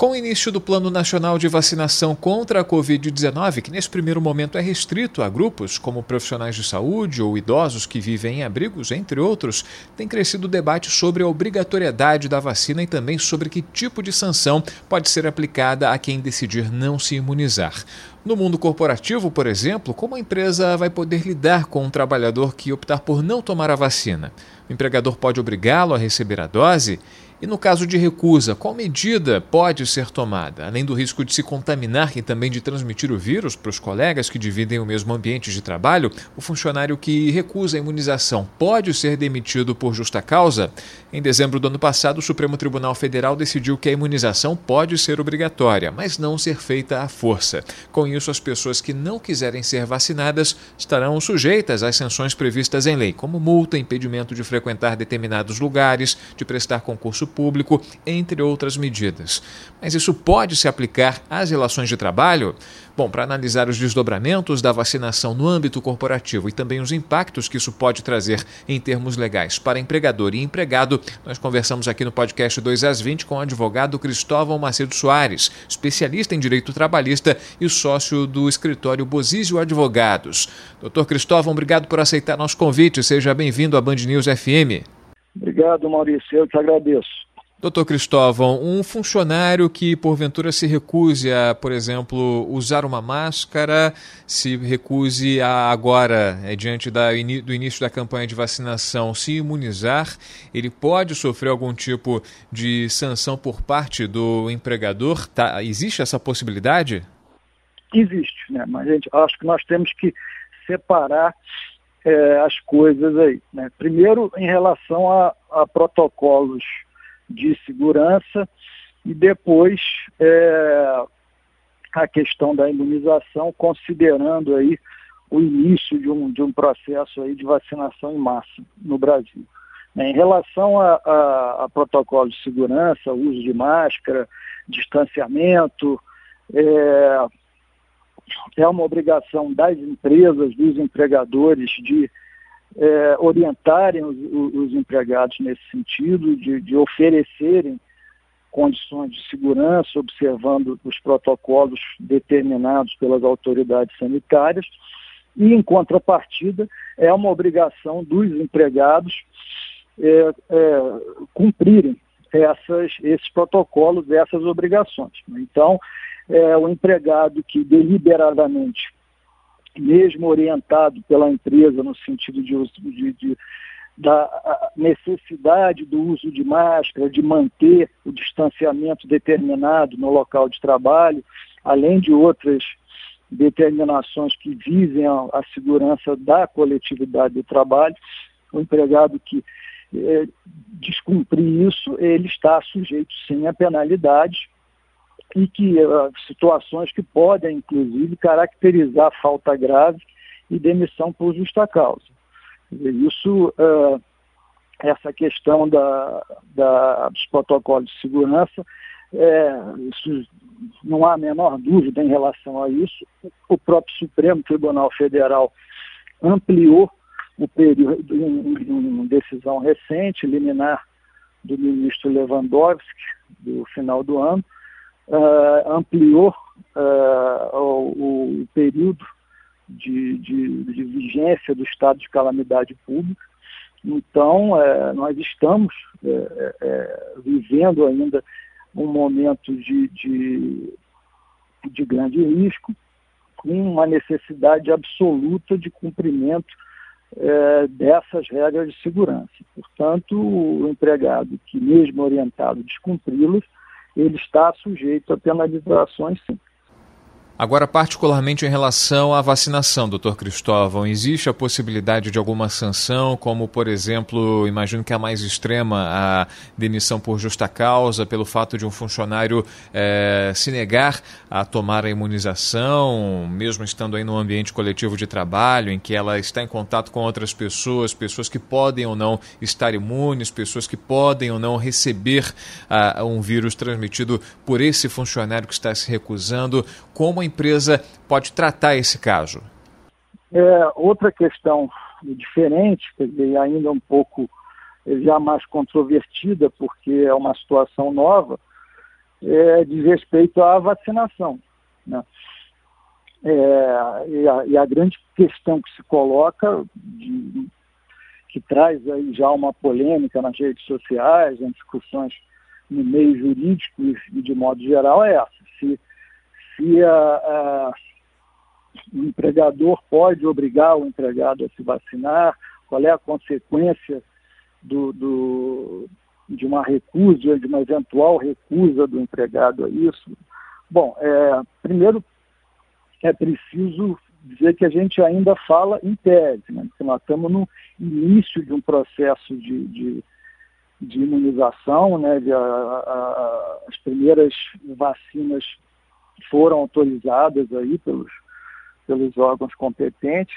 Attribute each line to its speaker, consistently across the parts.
Speaker 1: Com o início do Plano Nacional de Vacinação contra a Covid-19, que nesse primeiro momento é restrito a grupos como profissionais de saúde ou idosos que vivem em abrigos, entre outros, tem crescido o debate sobre a obrigatoriedade da vacina e também sobre que tipo de sanção pode ser aplicada a quem decidir não se imunizar. No mundo corporativo, por exemplo, como a empresa vai poder lidar com um trabalhador que optar por não tomar a vacina? O empregador pode obrigá-lo a receber a dose? E no caso de recusa, qual medida pode ser tomada? Além do risco de se contaminar e também de transmitir o vírus para os colegas que dividem o mesmo ambiente de trabalho, o funcionário que recusa a imunização pode ser demitido por justa causa? Em dezembro do ano passado, o Supremo Tribunal Federal decidiu que a imunização pode ser obrigatória, mas não ser feita à força. Com isso, as pessoas que não quiserem ser vacinadas estarão sujeitas às sanções previstas em lei, como multa, impedimento de frequentar determinados lugares, de prestar concurso público, entre outras medidas. Mas isso pode se aplicar às relações de trabalho? Bom, para analisar os desdobramentos da vacinação no âmbito corporativo e também os impactos que isso pode trazer em termos legais para empregador e empregado, nós conversamos aqui no podcast 2 às 20 com o advogado Cristóvão Macedo Soares, especialista em direito trabalhista e sócio do escritório Bozizio Advogados. Doutor Cristóvão, obrigado por aceitar nosso convite. Seja bem-vindo à Band News FM.
Speaker 2: Obrigado, Maurício. Eu que agradeço.
Speaker 1: Doutor Cristóvão, um funcionário que porventura se recuse a, por exemplo, usar uma máscara, se recuse a agora, é, diante da, do início da campanha de vacinação, se imunizar, ele pode sofrer algum tipo de sanção por parte do empregador? Tá, existe essa possibilidade?
Speaker 2: Existe, né? Mas gente, acho que nós temos que separar é, as coisas aí. Né? Primeiro, em relação a, a, protocolos de segurança e depois é, a questão da imunização, considerando aí o início de um, de um processo aí de vacinação em massa no Brasil. Em relação a, a, a protocolos de segurança, uso de máscara, distanciamento, é, é uma obrigação das empresas, dos empregadores, de é, orientarem os, os, empregados nesse sentido, de, de, oferecerem condições de segurança, observando os protocolos determinados pelas autoridades sanitárias. E, em contrapartida, é uma obrigação dos empregados é, é, cumprirem essas, esses protocolos, essas obrigações. Então, é, o empregado que deliberadamente, mesmo orientado pela empresa no sentido de, de, de da necessidade do uso de máscara, de manter o distanciamento determinado no local de trabalho, além de outras determinações que visem a, a segurança da coletividade de trabalho, o empregado que é, descumprir isso, ele está sujeito sim a penalidades e que uh, situações que podem, inclusive, caracterizar falta grave e demissão por justa causa. Isso, uh, essa questão da, da, dos protocolos de segurança, é, isso, não há a menor dúvida em relação a isso. O próprio Supremo Tribunal Federal ampliou o período em decisão recente, liminar do ministro Lewandowski, do final do ano, uh, ampliou uh, o, o, período de, de, de, vigência do estado de calamidade pública. Então, uh, nós estamos vivendo ainda um momento de, de, de grande risco, com uma necessidade absoluta de cumprimento dessas regras de segurança. Portanto, o empregado que, mesmo orientado, descumpri-las, ele está sujeito a penalizações, sim.
Speaker 1: Agora, particularmente em relação à vacinação, doutor Cristóvão, existe a possibilidade de alguma sanção, como, por exemplo, imagino que a mais extrema, a demissão por justa causa, pelo fato de um funcionário é, se negar a tomar a imunização, mesmo estando aí no ambiente coletivo de trabalho, em que ela está em contato com outras pessoas, pessoas que podem ou não estar imunes, pessoas que podem ou não receber uh, um vírus transmitido por esse funcionário que está se recusando. Como a empresa pode tratar esse caso?
Speaker 2: É, outra questão diferente, dizer, ainda um pouco já mais controvertida, porque é uma situação nova, é, diz respeito à vacinação. Né? É, e, a, e, a, grande questão que se coloca, de, que traz aí já uma polêmica nas redes sociais, em discussões no meio jurídico e de modo geral, é essa. Se se a, a, o empregador pode obrigar o empregado a se vacinar, qual é a consequência do, do, de uma recusa, de uma eventual recusa do empregado a isso. Bom, é, primeiro é preciso dizer que a gente ainda fala em tese, né? porque nós estamos no início de um processo de, de, de imunização, né? De, a, a, as primeiras vacinas foram autorizadas aí pelos, pelos órgãos competentes.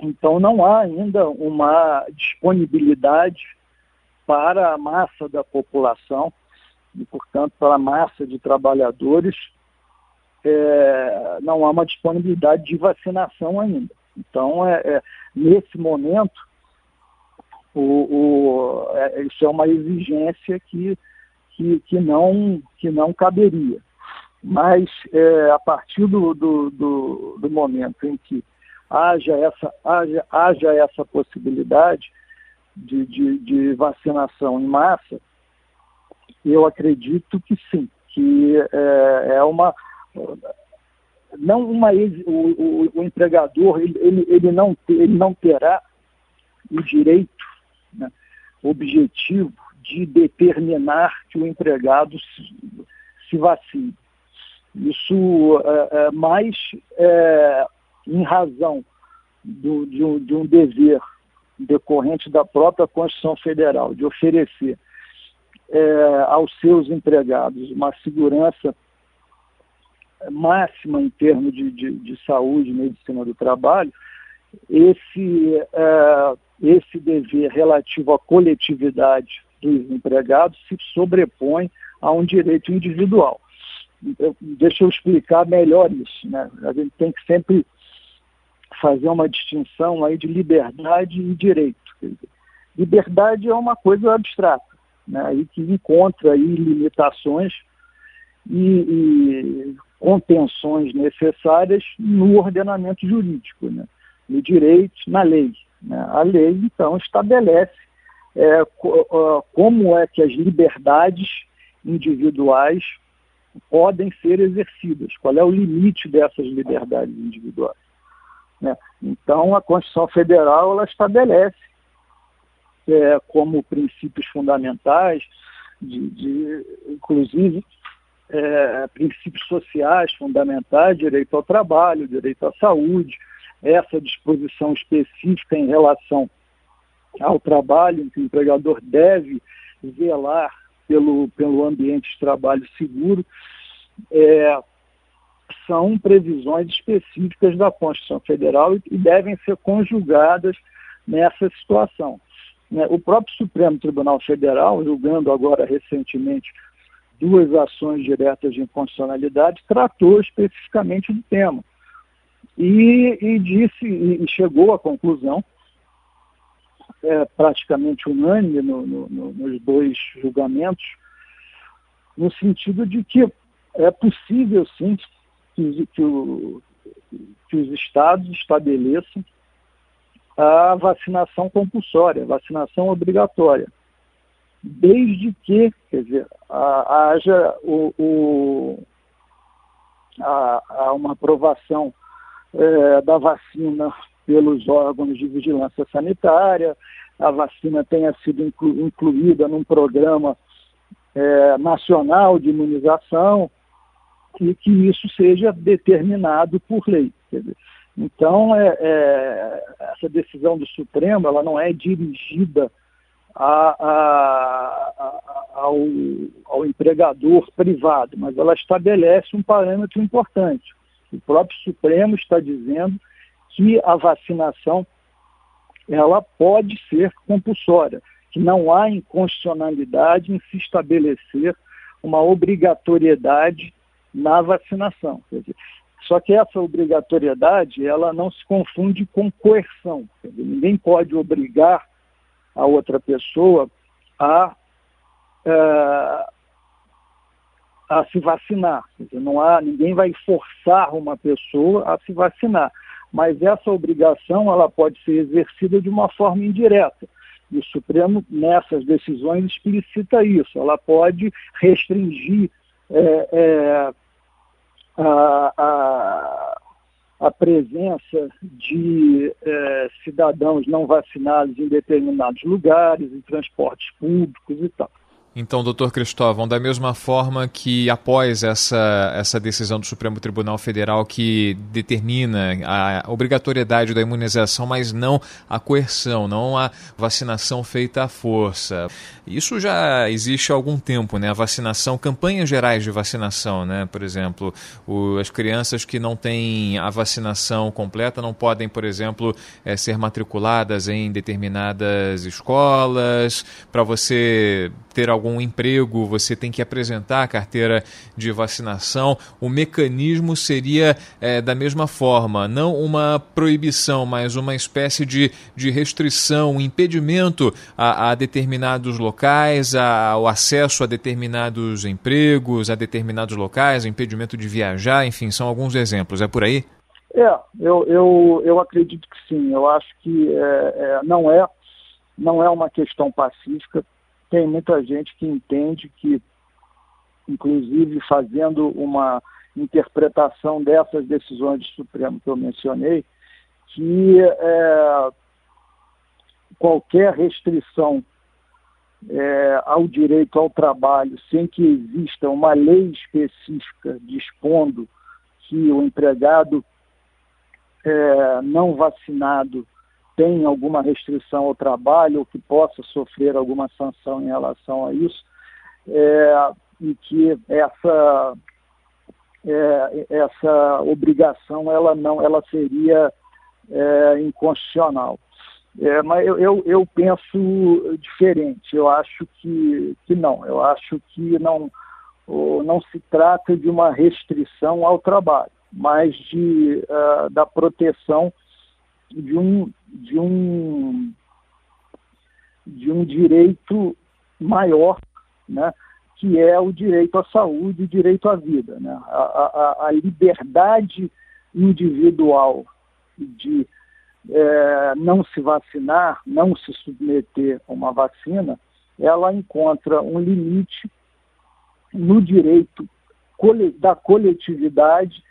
Speaker 2: Então não há ainda uma disponibilidade para a massa da população e, portanto, para a massa de trabalhadores, é, não há uma disponibilidade de vacinação ainda. Então, é, é nesse momento, o, o, é, isso é uma exigência que, que, que, não, que não caberia. Mas é, a partir do, do, do, do, momento em que haja essa, haja, haja essa possibilidade de, de, de vacinação em massa, eu acredito que sim, que é, é uma não uma o, o, o empregador ele, ele, não ele não terá o direito né, objetivo de determinar que o empregado se, se vacine. Isso é, é mais é, em razão do, de, um, de um dever decorrente da própria Constituição Federal de oferecer é, aos seus empregados uma segurança máxima em termos de, de, de saúde e medicina do trabalho, esse, esse dever relativo à coletividade dos empregados se sobrepõe a um direito individual deixa eu explicar melhor isso. Né? A gente tem que sempre fazer uma distinção aí de liberdade e direito. liberdade é uma coisa abstrata, né? e que encontra aí limitações e, e contenções necessárias no ordenamento jurídico, né? no direito, na lei. Né? A lei, então, estabelece é, como é que as liberdades individuais podem ser exercidas, qual é o limite dessas liberdades individuais. Né? Então, a Constituição Federal ela estabelece é, como princípios fundamentais, de, de inclusive é, princípios sociais fundamentais, direito ao trabalho, direito à saúde, essa disposição específica em relação ao trabalho, que o empregador deve zelar pelo, pelo ambiente de trabalho seguro, é, são previsões específicas da Constituição Federal e, e devem ser conjugadas nessa situação. Né? O próprio Supremo Tribunal Federal, julgando agora recentemente duas ações diretas de inconstitucionalidade, tratou especificamente do tema. E, e disse, e chegou à conclusão é, praticamente unânime no, no, no, nos dois julgamentos, no sentido de que é possível, sim, que, que, o, que os estados estabeleçam a vacinação compulsória, vacinação obrigatória, desde que, quer dizer, haja o, o a, a uma aprovação é, da vacina pelos órgãos de vigilância sanitária, a vacina tenha sido inclu, incluída num programa é, nacional de imunização, e que isso seja determinado por lei. Então, é, é, essa decisão do Supremo ela não é dirigida a, a, a, ao, ao empregador privado, mas ela estabelece um parâmetro importante. O próprio Supremo está dizendo que a vacinação ela pode ser compulsória, que não há inconstitucionalidade em se estabelecer uma obrigatoriedade na vacinação. Dizer, só que essa obrigatoriedade ela não se confunde com coerção. Dizer, ninguém pode obrigar a outra pessoa a, é, a se vacinar. Dizer, não há, ninguém vai forçar uma pessoa a se vacinar. Mas essa obrigação ela pode ser exercida de uma forma indireta. O Supremo, nessas decisões, explicita isso. Ela pode restringir é, é, a, a, a, presença de é, cidadãos não vacinados em determinados lugares, em transportes públicos e tal.
Speaker 1: Então, doutor Cristóvão, da mesma forma que após essa, essa decisão do Supremo Tribunal Federal que determina a obrigatoriedade da imunização, mas não a coerção, não a vacinação feita à força. Isso já existe há algum tempo, né? A vacinação, campanhas gerais de vacinação, né? Por exemplo, o, as crianças que não têm a vacinação completa não podem, por exemplo, é, ser matriculadas em determinadas escolas. Para você ter algum algum emprego, você tem que apresentar a carteira de vacinação. O mecanismo seria é, da mesma forma, não uma proibição, mas uma espécie de, de restrição, um impedimento a, a determinados locais, a, o acesso a determinados empregos, a determinados locais, impedimento de viajar, enfim, são alguns exemplos. É por aí?
Speaker 2: É, eu, eu, eu acredito que sim. Eu acho que é, é, não é não é uma questão pacífica tem muita gente que entende que, inclusive fazendo uma interpretação dessas decisões do Supremo que eu mencionei, que é, qualquer restrição é, ao direito ao trabalho, sem que exista uma lei específica dispondo que o empregado é, não vacinado tem alguma restrição ao trabalho ou que possa sofrer alguma sanção em relação a isso, é, e que essa, é, essa obrigação ela não ela seria é, inconstitucional. É, mas eu, eu, eu, penso diferente, eu acho que, que não, eu acho que não, não se trata de uma restrição ao trabalho, mas de, uh, da proteção de um, de um, de um direito maior, né, que é o direito à saúde, o direito à vida. Né? A, a, a liberdade individual de é, não se vacinar, não se submeter a uma vacina, ela encontra um limite no direito da coletividade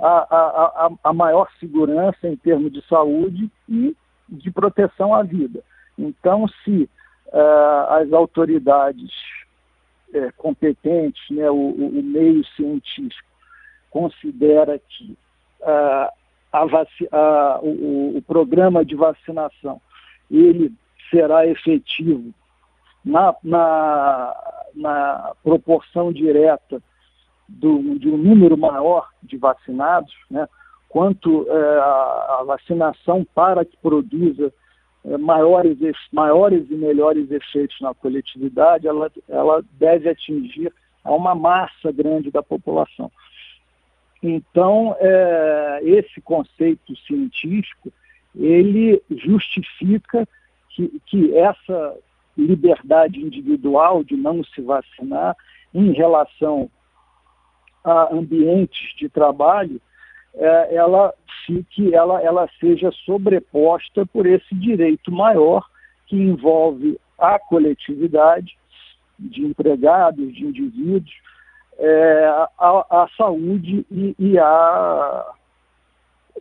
Speaker 2: a, a, a maior segurança em termos de saúde e de proteção à vida. Então, se uh, as autoridades é, competentes, né, o, o, meio científico, considera que uh, a o, o, programa de vacinação ele será efetivo na, na, na proporção direta do, de um número maior de vacinados, né, quanto é, a, vacinação para que produza é, maiores, maiores e melhores efeitos na coletividade, ela, ela deve atingir a uma massa grande da população. Então, é, esse conceito científico, ele justifica que, que essa liberdade individual de não se vacinar em relação a ambientes de trabalho, é, ela fique, ela, ela seja sobreposta por esse direito maior que envolve a coletividade de empregados, de indivíduos, é, a, a, saúde e, e, a,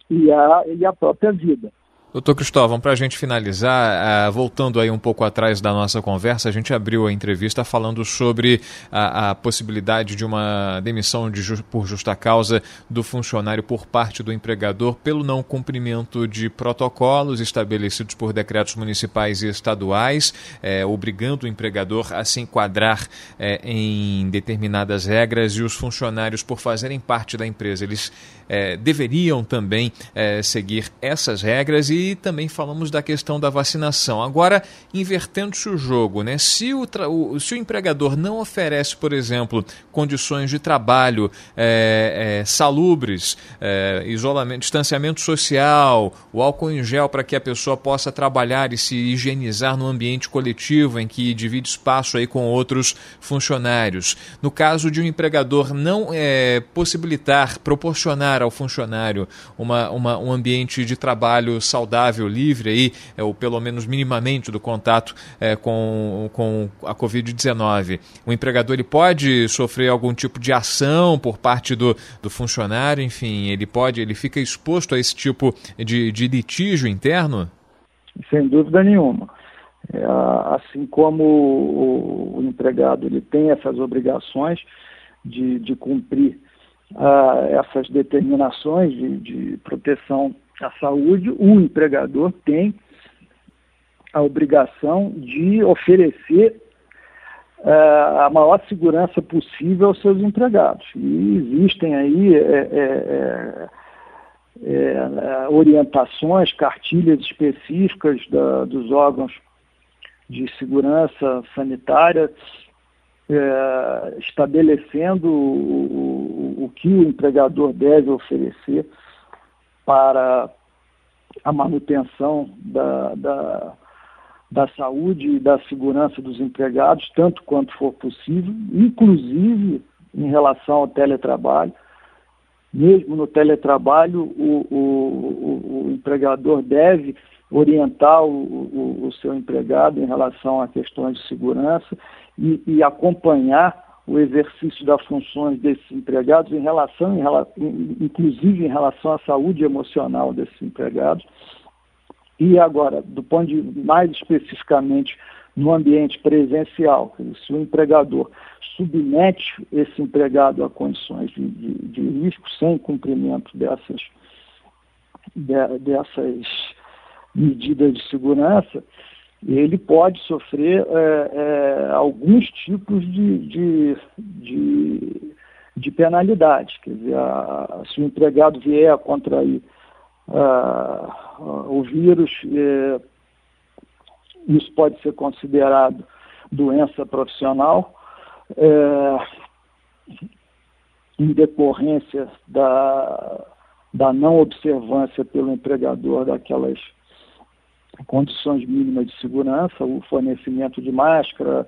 Speaker 2: e, a, e a própria vida.
Speaker 1: Doutor Cristóvão, para a gente finalizar, uh, voltando aí um pouco atrás da nossa conversa, a gente abriu a entrevista falando sobre a, a possibilidade de uma demissão de ju por justa causa do funcionário por parte do empregador pelo não cumprimento de protocolos estabelecidos por decretos municipais e estaduais, eh, obrigando o empregador a se enquadrar eh, em determinadas regras e os funcionários, por fazerem parte da empresa, eles eh, deveriam também seguir essas regras e também falamos da questão da vacinação. Agora, invertendo-se o jogo, né? se, o, o, se o empregador não oferece, por exemplo, condições de trabalho é, é, salubres, é, isolamento, distanciamento social, o álcool em gel para que a pessoa possa trabalhar e se higienizar no ambiente coletivo em que divide espaço aí com outros funcionários. No caso de um empregador não é, possibilitar, proporcionar ao funcionário uma, uma, um ambiente de trabalho saudável, saudável, livre aí, é, ou pelo menos minimamente do contato é, com, com a Covid-19, o empregador ele pode sofrer algum tipo de ação por parte do, do funcionário, enfim, ele pode, ele fica exposto a esse tipo de, de litígio interno?
Speaker 2: Sem dúvida nenhuma. É, assim como o, o, empregado ele tem essas obrigações de, de cumprir uh, essas determinações de, de proteção a saúde, o empregador tem a obrigação de oferecer uh, a maior segurança possível aos seus empregados. E existem aí é, é, é, é orientações, cartilhas específicas da, dos órgãos de segurança sanitária é, estabelecendo o, o, o que o empregador deve oferecer para a manutenção da, da, da saúde e da segurança dos empregados, tanto quanto for possível, inclusive em relação ao teletrabalho. Mesmo no teletrabalho, o, o, o empregador deve orientar o, o, seu empregado em relação a questões de segurança e, e acompanhar o exercício das funções desses empregados, em relação, em, inclusive em relação à saúde emocional desses empregados. E agora, do ponto de mais especificamente no ambiente presencial, se o empregador submete esse empregado a condições de, de, de risco sem cumprimento dessas, de, dessas medidas de segurança, ele pode sofrer é, é, alguns tipos de, de, de, de, penalidade. Quer dizer, a, se o empregado vier a contrair a, o vírus, é, isso pode ser considerado doença profissional, é, em decorrência da, da não observância pelo empregador daquelas condições mínimas de segurança, o fornecimento de máscara,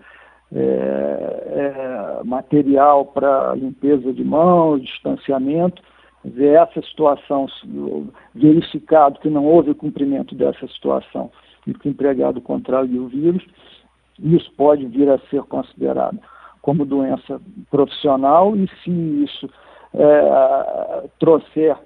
Speaker 2: é, é, material para limpeza de mãos, distanciamento. Ver essa situação, verificado que não houve cumprimento dessa situação e que o empregado contraiu o vírus, isso pode vir a ser considerado como doença profissional e se isso é, trouxer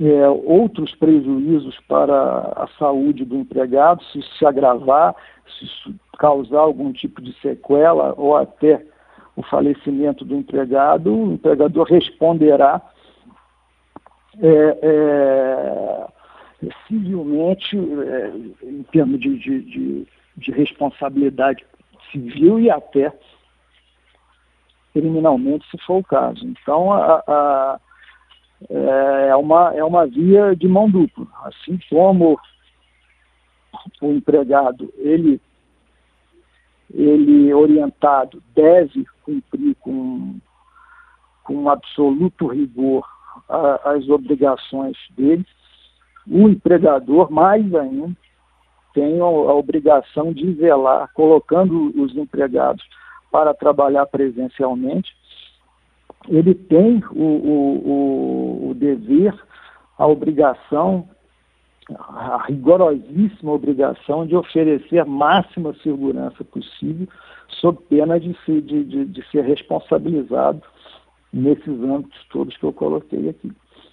Speaker 2: é, outros prejuízos para a saúde do empregado, se se agravar, se causar algum tipo de sequela ou até o falecimento do empregado, o empregador responderá é, é, civilmente, é, em termos de, de, de, de, responsabilidade civil e até criminalmente, se for o caso. Então, a, a é, é uma, é uma via de mão dupla. Assim como o empregado, ele, ele orientado, deve cumprir com, com absoluto rigor a, as obrigações dele, o empregador, mais ainda, tem a obrigação de velar, colocando os empregados para trabalhar presencialmente, ele tem o, o, o, dever, a obrigação, a rigorosíssima obrigação de oferecer máxima segurança possível, sob pena de, se, de, de, de ser responsabilizado nesses âmbitos todos que eu coloquei aqui.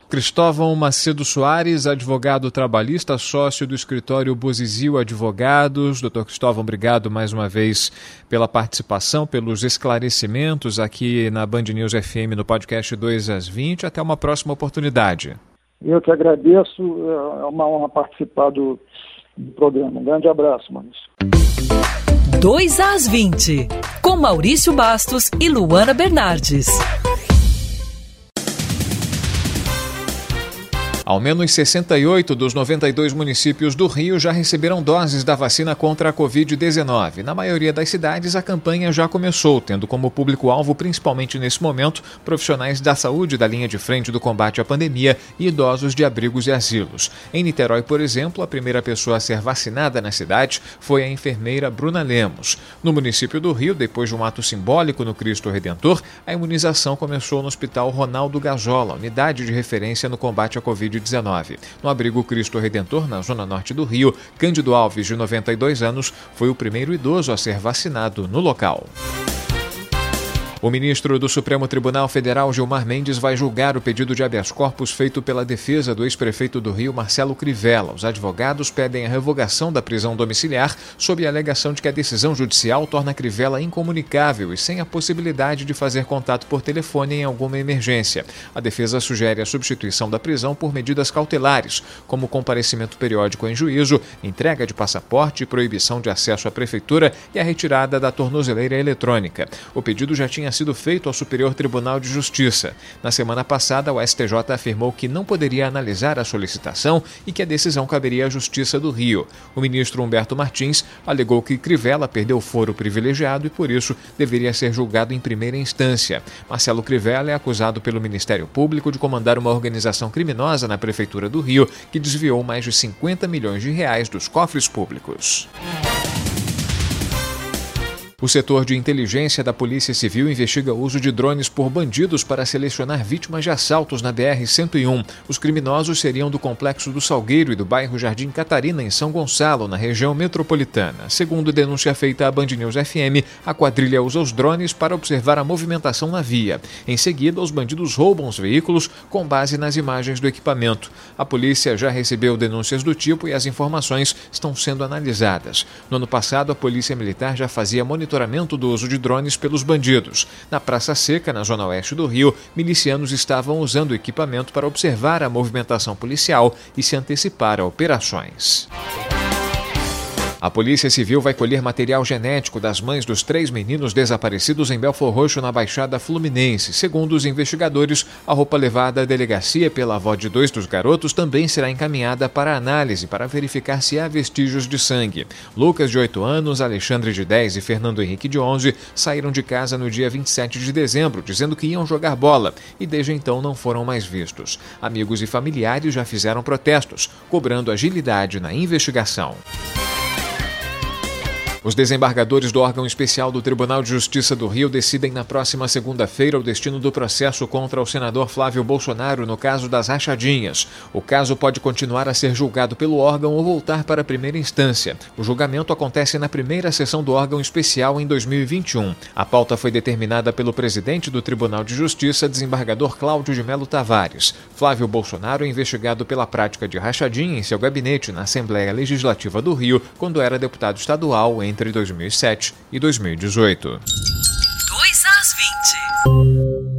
Speaker 1: Cristóvão Macedo Soares, advogado trabalhista, sócio do escritório Bozizil Advogados. Doutor Cristóvão, obrigado mais uma vez pela participação, pelos esclarecimentos aqui na Band News FM no podcast 2 às 20. Até uma próxima oportunidade.
Speaker 2: Eu que agradeço, é uma honra participar do, do programa. Um grande abraço, Maurício.
Speaker 3: 2 às 20, com Maurício Bastos e Luana Bernardes.
Speaker 1: Ao menos 68 dos 92 municípios do Rio já receberam doses da vacina contra a Covid-19. Na maioria das cidades, a campanha já começou, tendo como público-alvo, principalmente nesse momento, profissionais da saúde da linha de frente do combate à pandemia e idosos de abrigos e asilos. Em Niterói, por exemplo, a primeira pessoa a ser vacinada na cidade foi a enfermeira Bruna Lemos. No município do Rio, depois de um ato simbólico no Cristo Redentor, a imunização começou no Hospital Ronaldo Gazola, unidade de referência no combate à Covid-19. Covid-19. No abrigo Cristo Redentor, na zona norte do Rio, Cândido Alves, de 92 anos, foi o primeiro idoso a ser vacinado no local. O ministro do Supremo Tribunal Federal, Gilmar Mendes, vai julgar o pedido de habeas corpus feito pela defesa do ex-prefeito do Rio, Marcelo Crivella. Os advogados pedem a revogação da prisão domiciliar sob a alegação de que a decisão judicial torna Crivella incomunicável e sem a possibilidade de fazer contato por telefone em alguma emergência. A defesa sugere a substituição da prisão por medidas cautelares, como comparecimento periódico em juízo, entrega de passaporte, proibição de acesso à prefeitura e a retirada da tornozeleira eletrônica. O pedido já tinha tinha sido feito ao Superior Tribunal de Justiça. Na semana passada, o STJ afirmou que não poderia analisar a solicitação e que a decisão caberia à Justiça do Rio. O ministro Humberto Martins alegou que Crivella perdeu foro privilegiado e, por isso, deveria ser julgado em primeira instância. Marcelo Crivella é acusado pelo Ministério Público de comandar uma organização criminosa na Prefeitura do Rio que desviou mais de 50 milhões de reais dos cofres públicos. O setor de inteligência da Polícia Civil investiga o uso de drones por bandidos para selecionar vítimas de assaltos na BR-101. Os criminosos seriam do Complexo do Salgueiro e do bairro Jardim Catarina, em São Gonçalo, na região metropolitana. Segundo denúncia feita à Band News FM, a quadrilha usa os drones para observar a movimentação na via. Em seguida, os bandidos roubam os veículos com base nas imagens do equipamento. A polícia já recebeu denúncias do tipo e as informações estão sendo analisadas. No ano passado, a Polícia Militar já fazia monitoramento monitoramento do uso de drones pelos bandidos. Na Praça Seca, na zona oeste do Rio, milicianos estavam usando o equipamento para observar a movimentação policial e se antecipar a operações. A Polícia Civil vai colher material genético das mães dos três meninos desaparecidos em Belfor Roxo, na Baixada Fluminense. Segundo os investigadores, a roupa levada à delegacia pela avó de dois dos garotos também será encaminhada para análise para verificar se há vestígios de sangue. Lucas, de 8 anos, Alexandre, de 10 e Fernando Henrique, de 11, saíram de casa no dia 27 de dezembro, dizendo que iam jogar bola e desde então não foram mais vistos. Amigos e familiares já fizeram protestos, cobrando agilidade na investigação. Os desembargadores do órgão especial do Tribunal de Justiça do Rio decidem na próxima segunda-feira o destino do processo contra o senador Flávio Bolsonaro no caso das rachadinhas. O caso pode continuar a ser julgado pelo órgão ou voltar para a primeira instância. O julgamento acontece na primeira sessão do órgão especial em 2021. A pauta foi determinada pelo presidente do Tribunal de Justiça, desembargador Cláudio de Melo Tavares. Flávio Bolsonaro é investigado pela prática de rachadinha em seu gabinete na Assembleia Legislativa do Rio, quando era deputado estadual entre entre 2007 e 2018. 2 às 20.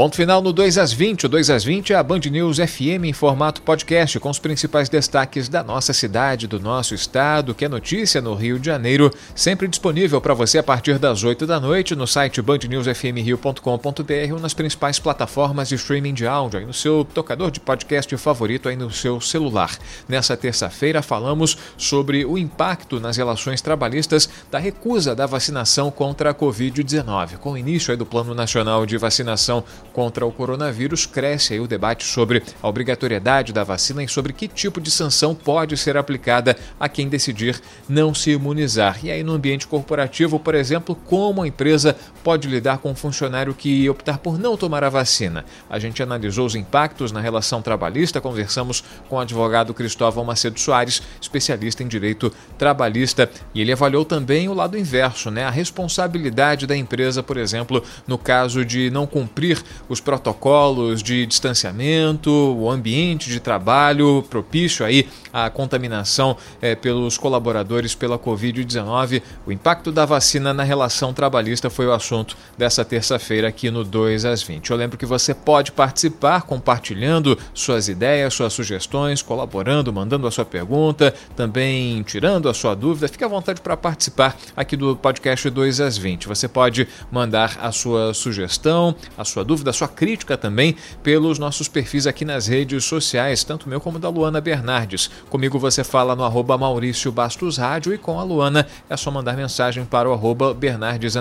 Speaker 1: Ponto final no 2 às 20. O 2 às 20 é a Band News FM em formato podcast, com os principais destaques da nossa cidade, do nosso estado, que é notícia no Rio de Janeiro, sempre disponível para você a partir das 8 da noite no site bandnewsfmrio.com.br ou nas principais plataformas de streaming de áudio, aí no seu tocador de podcast favorito aí no seu celular. Nessa terça-feira falamos sobre o impacto nas relações trabalhistas da recusa da vacinação contra a Covid-19. Com o início do Plano Nacional de Vacinação contra o coronavírus, cresce aí o debate sobre a obrigatoriedade da vacina e sobre que tipo de sanção pode ser aplicada a quem decidir não se imunizar. E aí, no ambiente corporativo, por exemplo, como a empresa pode lidar com um funcionário que optar por não tomar a vacina? A gente analisou os impactos na relação trabalhista, conversamos com o advogado Cristóvão Macedo Soares, especialista em direito trabalhista, e ele avaliou também o lado inverso, né? A responsabilidade da empresa, por exemplo, no caso de não cumprir os protocolos de distanciamento, o ambiente de trabalho propício aí à contaminação é, pelos colaboradores pela Covid-19. O impacto da vacina na relação trabalhista foi o assunto dessa terça-feira aqui no 2 às 20. Eu lembro que você pode participar compartilhando suas ideias, suas sugestões, colaborando, mandando a sua pergunta, também tirando a sua dúvida. Fique à vontade para participar aqui do podcast 2 às 20. Você pode mandar a sua sugestão, a sua dúvida, a sua crítica também pelos nossos perfis aqui nas redes sociais, tanto meu como da Luana Bernardes. Comigo você fala no arroba Maurício Bastos Rádio e com a Luana é só mandar mensagem para o arroba Bernardes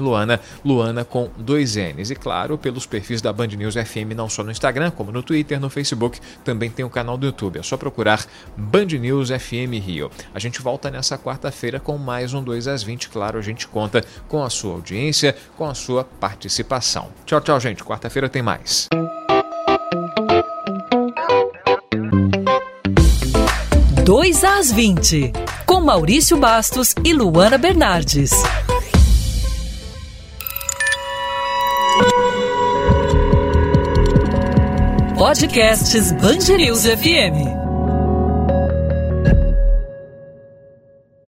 Speaker 1: Luana, Luana com dois N's. E claro, pelos perfis da Band News FM, não só no Instagram, como no Twitter, no Facebook, também tem o canal do YouTube. É só procurar Band News FM Rio. A gente volta nessa quarta-feira com mais um 2 às 20. Claro, a gente conta com a sua audiência, com a sua participação. Tchau, tchau, gente. Quarta-feira tem mais.
Speaker 3: 2 às 20, com Maurício Bastos e Luana Bernardes. Podcasts News FM.